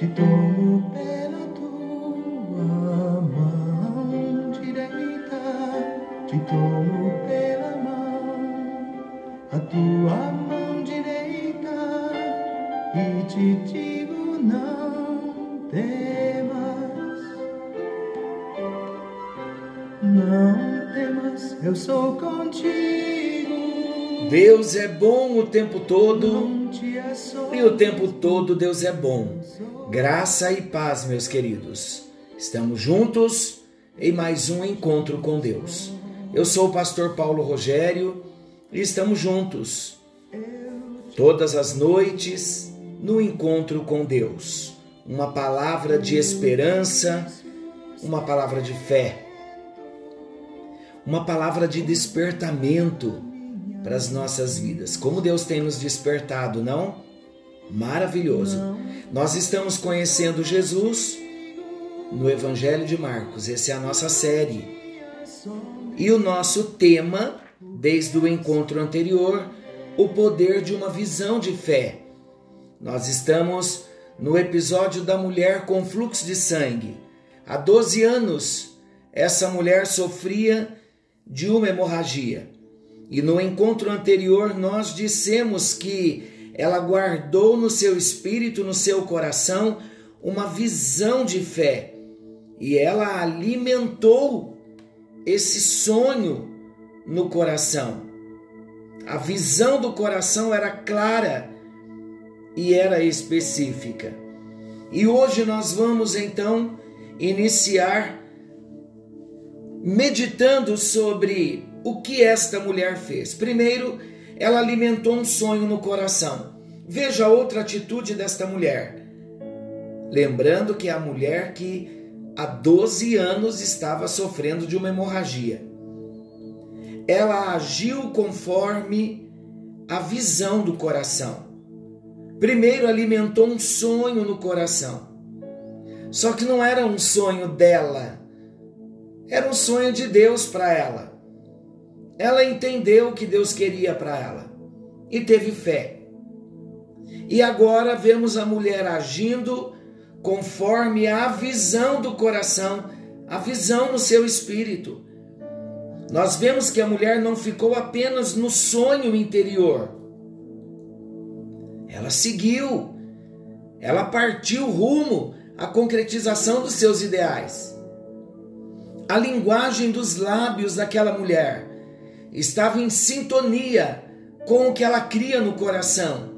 te tomo pela tua mão direita, te tomo pela mão, a tua mão direita, e te digo não temas, não temas, eu sou contigo. Deus é bom o tempo todo. E o tempo todo Deus é bom. Graça e paz, meus queridos. Estamos juntos em mais um encontro com Deus. Eu sou o pastor Paulo Rogério e estamos juntos todas as noites no encontro com Deus. Uma palavra de esperança, uma palavra de fé, uma palavra de despertamento para as nossas vidas. Como Deus tem nos despertado, não? Maravilhoso. Nós estamos conhecendo Jesus no Evangelho de Marcos. Essa é a nossa série. E o nosso tema, desde o encontro anterior, o poder de uma visão de fé. Nós estamos no episódio da mulher com fluxo de sangue. Há 12 anos, essa mulher sofria de uma hemorragia. E no encontro anterior nós dissemos que ela guardou no seu espírito, no seu coração, uma visão de fé. E ela alimentou esse sonho no coração. A visão do coração era clara e era específica. E hoje nós vamos então iniciar meditando sobre o que esta mulher fez? Primeiro, ela alimentou um sonho no coração. Veja outra atitude desta mulher. Lembrando que é a mulher que há 12 anos estava sofrendo de uma hemorragia. Ela agiu conforme a visão do coração. Primeiro alimentou um sonho no coração. Só que não era um sonho dela, era um sonho de Deus para ela ela entendeu o que Deus queria para ela e teve fé. E agora vemos a mulher agindo conforme a visão do coração, a visão no seu espírito. Nós vemos que a mulher não ficou apenas no sonho interior. Ela seguiu, ela partiu rumo à concretização dos seus ideais. A linguagem dos lábios daquela mulher estava em sintonia com o que ela cria no coração.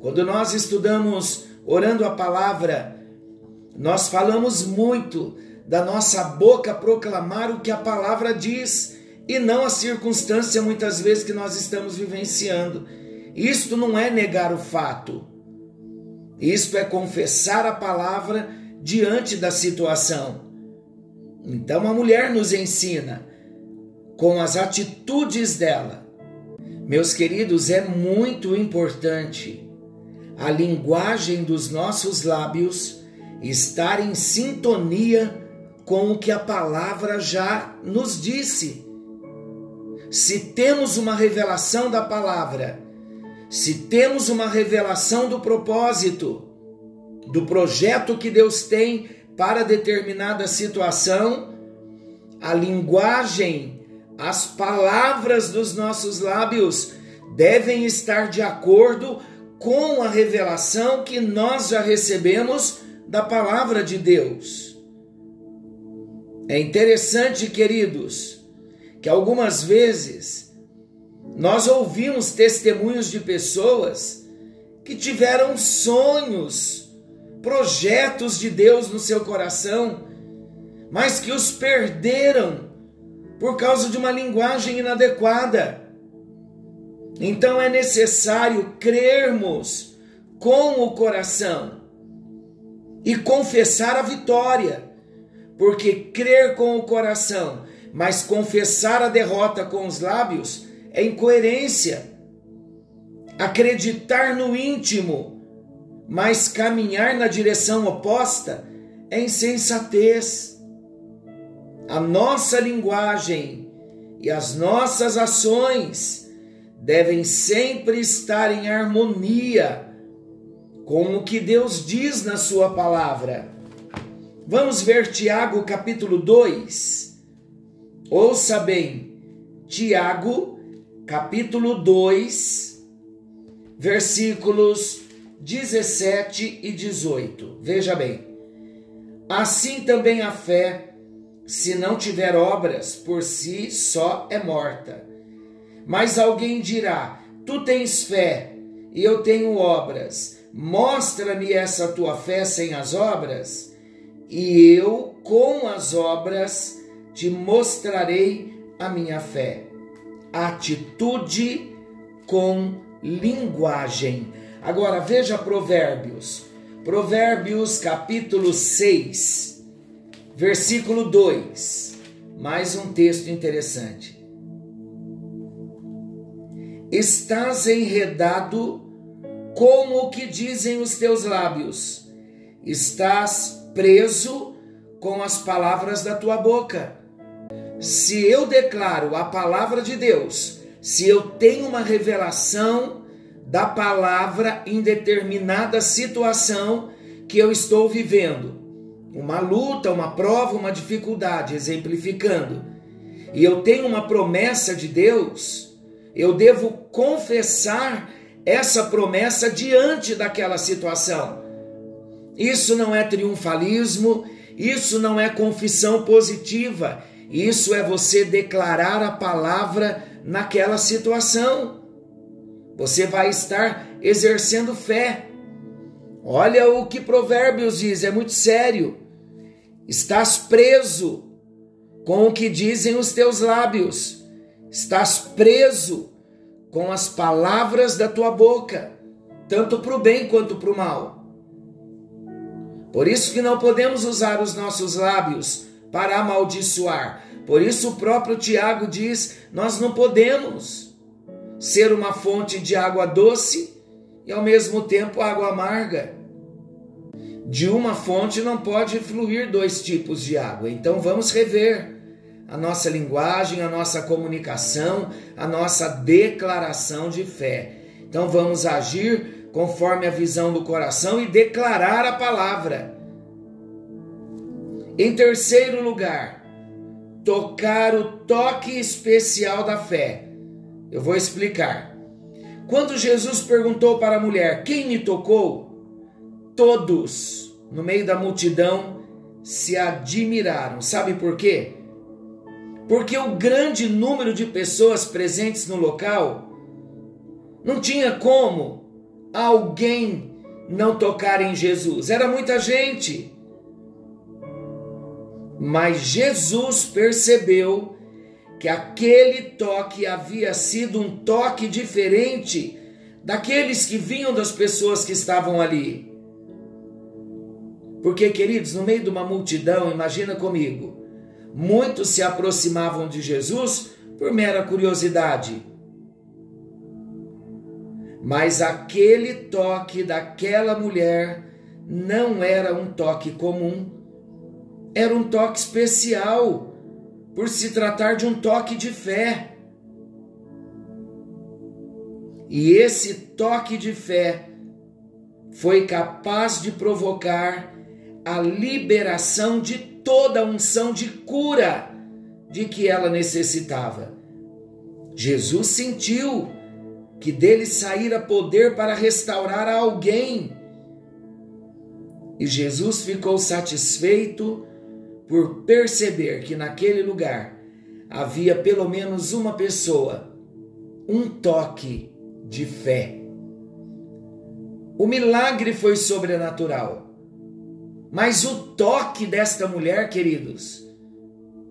Quando nós estudamos orando a palavra, nós falamos muito da nossa boca proclamar o que a palavra diz e não a circunstância muitas vezes que nós estamos vivenciando. Isto não é negar o fato. Isto é confessar a palavra diante da situação. Então a mulher nos ensina com as atitudes dela. Meus queridos, é muito importante a linguagem dos nossos lábios estar em sintonia com o que a palavra já nos disse. Se temos uma revelação da palavra, se temos uma revelação do propósito, do projeto que Deus tem para determinada situação, a linguagem as palavras dos nossos lábios devem estar de acordo com a revelação que nós já recebemos da palavra de Deus. É interessante, queridos, que algumas vezes nós ouvimos testemunhos de pessoas que tiveram sonhos, projetos de Deus no seu coração, mas que os perderam por causa de uma linguagem inadequada. Então é necessário crermos com o coração e confessar a vitória, porque crer com o coração, mas confessar a derrota com os lábios é incoerência. Acreditar no íntimo, mas caminhar na direção oposta é insensatez a nossa linguagem e as nossas ações devem sempre estar em harmonia com o que Deus diz na Sua palavra. Vamos ver Tiago capítulo 2. Ouça bem, Tiago capítulo 2, versículos 17 e 18. Veja bem. Assim também a fé, se não tiver obras, por si só é morta. Mas alguém dirá: Tu tens fé e eu tenho obras. Mostra-me essa tua fé sem as obras, e eu, com as obras, te mostrarei a minha fé. Atitude com linguagem. Agora veja Provérbios. Provérbios capítulo 6, versículo 2. Mais um texto interessante. Estás enredado com o que dizem os teus lábios, estás preso com as palavras da tua boca. Se eu declaro a palavra de Deus, se eu tenho uma revelação da palavra em determinada situação que eu estou vivendo. Uma luta, uma prova, uma dificuldade, exemplificando. E eu tenho uma promessa de Deus, eu devo confessar essa promessa diante daquela situação. Isso não é triunfalismo, isso não é confissão positiva, isso é você declarar a palavra naquela situação você vai estar exercendo fé. Olha o que Provérbios diz, é muito sério. Estás preso com o que dizem os teus lábios, estás preso com as palavras da tua boca, tanto para o bem quanto para o mal. Por isso que não podemos usar os nossos lábios para amaldiçoar. Por isso o próprio Tiago diz: nós não podemos ser uma fonte de água doce e ao mesmo tempo água amarga. De uma fonte não pode fluir dois tipos de água. Então vamos rever a nossa linguagem, a nossa comunicação, a nossa declaração de fé. Então vamos agir conforme a visão do coração e declarar a palavra. Em terceiro lugar, tocar o toque especial da fé. Eu vou explicar. Quando Jesus perguntou para a mulher: Quem me tocou? Todos, no meio da multidão, se admiraram. Sabe por quê? Porque o grande número de pessoas presentes no local não tinha como alguém não tocar em Jesus. Era muita gente. Mas Jesus percebeu que aquele toque havia sido um toque diferente daqueles que vinham das pessoas que estavam ali. Porque, queridos, no meio de uma multidão, imagina comigo, muitos se aproximavam de Jesus por mera curiosidade. Mas aquele toque daquela mulher não era um toque comum, era um toque especial por se tratar de um toque de fé. E esse toque de fé foi capaz de provocar a liberação de toda a unção de cura de que ela necessitava. Jesus sentiu que dele saíra poder para restaurar a alguém. E Jesus ficou satisfeito por perceber que naquele lugar havia pelo menos uma pessoa, um toque de fé. O milagre foi sobrenatural, mas o toque desta mulher, queridos,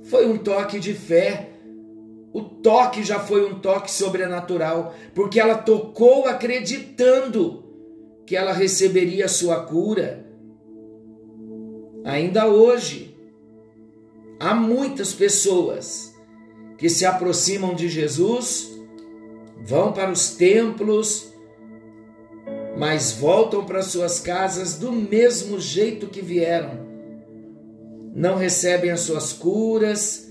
foi um toque de fé. O toque já foi um toque sobrenatural, porque ela tocou acreditando que ela receberia a sua cura. Ainda hoje, Há muitas pessoas que se aproximam de Jesus, vão para os templos, mas voltam para suas casas do mesmo jeito que vieram. Não recebem as suas curas,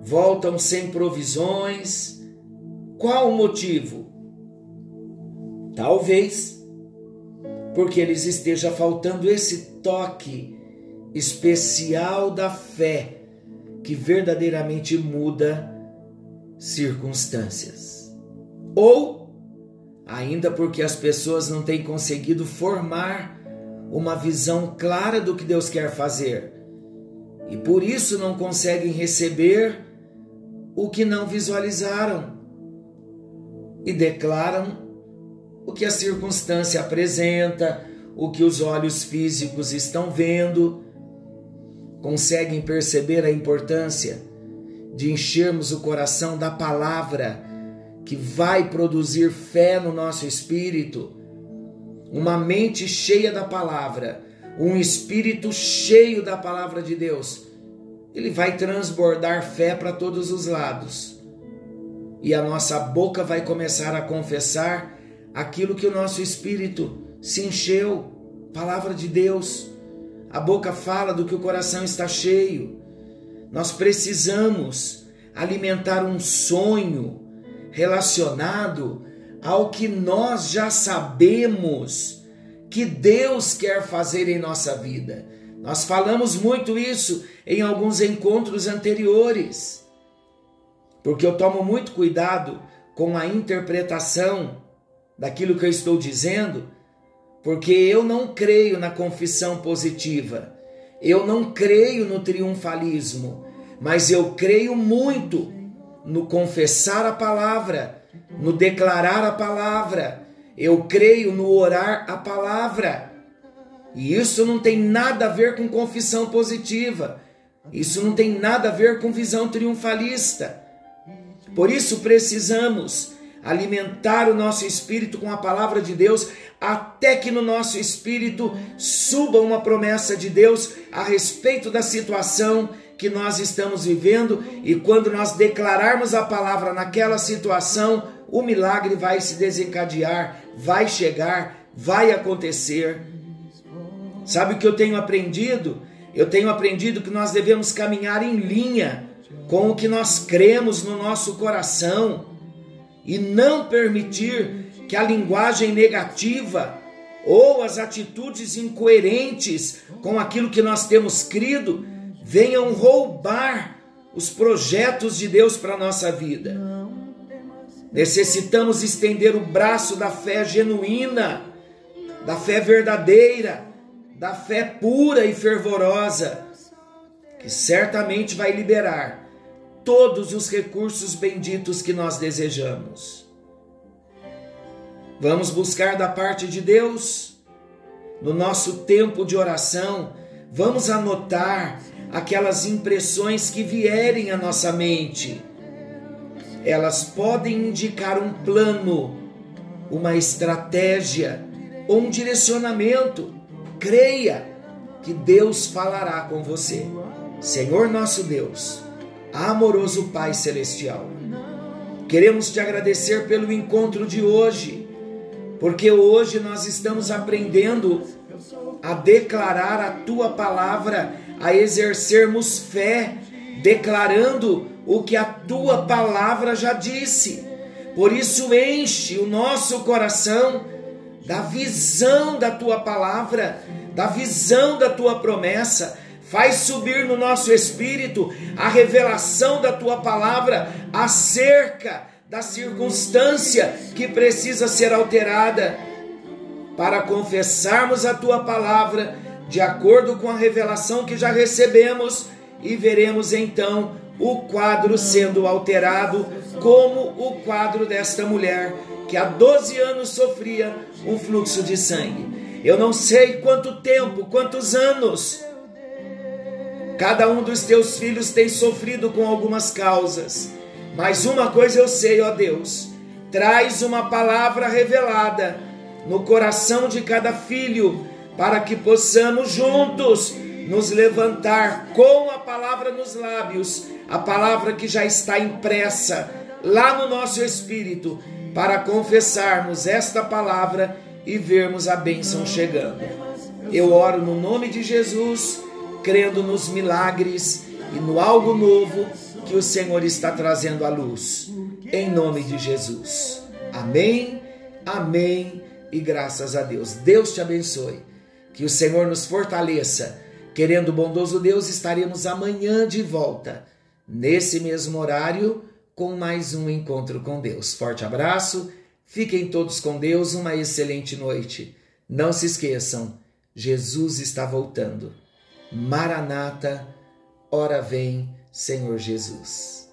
voltam sem provisões. Qual o motivo? Talvez porque lhes esteja faltando esse toque especial da fé que verdadeiramente muda circunstâncias. Ou ainda porque as pessoas não têm conseguido formar uma visão clara do que Deus quer fazer e por isso não conseguem receber o que não visualizaram e declaram o que a circunstância apresenta, o que os olhos físicos estão vendo. Conseguem perceber a importância de enchermos o coração da palavra que vai produzir fé no nosso espírito, uma mente cheia da palavra, um espírito cheio da palavra de Deus. Ele vai transbordar fé para todos os lados. E a nossa boca vai começar a confessar aquilo que o nosso espírito se encheu palavra de Deus. A boca fala do que o coração está cheio. Nós precisamos alimentar um sonho relacionado ao que nós já sabemos que Deus quer fazer em nossa vida. Nós falamos muito isso em alguns encontros anteriores, porque eu tomo muito cuidado com a interpretação daquilo que eu estou dizendo, porque eu não creio na confissão positiva, eu não creio no triunfalismo, mas eu creio muito no confessar a palavra, no declarar a palavra, eu creio no orar a palavra. E isso não tem nada a ver com confissão positiva. Isso não tem nada a ver com visão triunfalista. Por isso precisamos alimentar o nosso espírito com a palavra de Deus, até que no nosso espírito suba uma promessa de Deus a respeito da situação que nós estamos vivendo, e quando nós declararmos a palavra naquela situação, o milagre vai se desencadear, vai chegar, vai acontecer. Sabe o que eu tenho aprendido? Eu tenho aprendido que nós devemos caminhar em linha com o que nós cremos no nosso coração e não permitir que a linguagem negativa ou as atitudes incoerentes com aquilo que nós temos crido venham roubar os projetos de Deus para a nossa vida. Necessitamos estender o braço da fé genuína, da fé verdadeira, da fé pura e fervorosa, que certamente vai liberar todos os recursos benditos que nós desejamos. Vamos buscar da parte de Deus, no nosso tempo de oração, vamos anotar aquelas impressões que vierem à nossa mente. Elas podem indicar um plano, uma estratégia ou um direcionamento. Creia que Deus falará com você. Senhor nosso Deus, amoroso Pai Celestial. Queremos te agradecer pelo encontro de hoje, porque hoje nós estamos aprendendo a declarar a tua palavra, a exercermos fé, declarando o que a tua palavra já disse. Por isso, enche o nosso coração da visão da tua palavra, da visão da tua promessa Faz subir no nosso espírito a revelação da tua palavra acerca da circunstância que precisa ser alterada para confessarmos a tua palavra de acordo com a revelação que já recebemos e veremos então o quadro sendo alterado, como o quadro desta mulher que há 12 anos sofria um fluxo de sangue. Eu não sei quanto tempo, quantos anos Cada um dos teus filhos tem sofrido com algumas causas, mas uma coisa eu sei, ó Deus: traz uma palavra revelada no coração de cada filho, para que possamos juntos nos levantar com a palavra nos lábios, a palavra que já está impressa lá no nosso espírito, para confessarmos esta palavra e vermos a bênção chegando. Eu oro no nome de Jesus crendo nos milagres e no algo novo que o Senhor está trazendo à luz. Em nome de Jesus. Amém, amém e graças a Deus. Deus te abençoe. Que o Senhor nos fortaleça. Querendo o bondoso Deus, estaremos amanhã de volta, nesse mesmo horário, com mais um encontro com Deus. Forte abraço, fiquem todos com Deus, uma excelente noite. Não se esqueçam, Jesus está voltando. Maranata, ora vem, Senhor Jesus.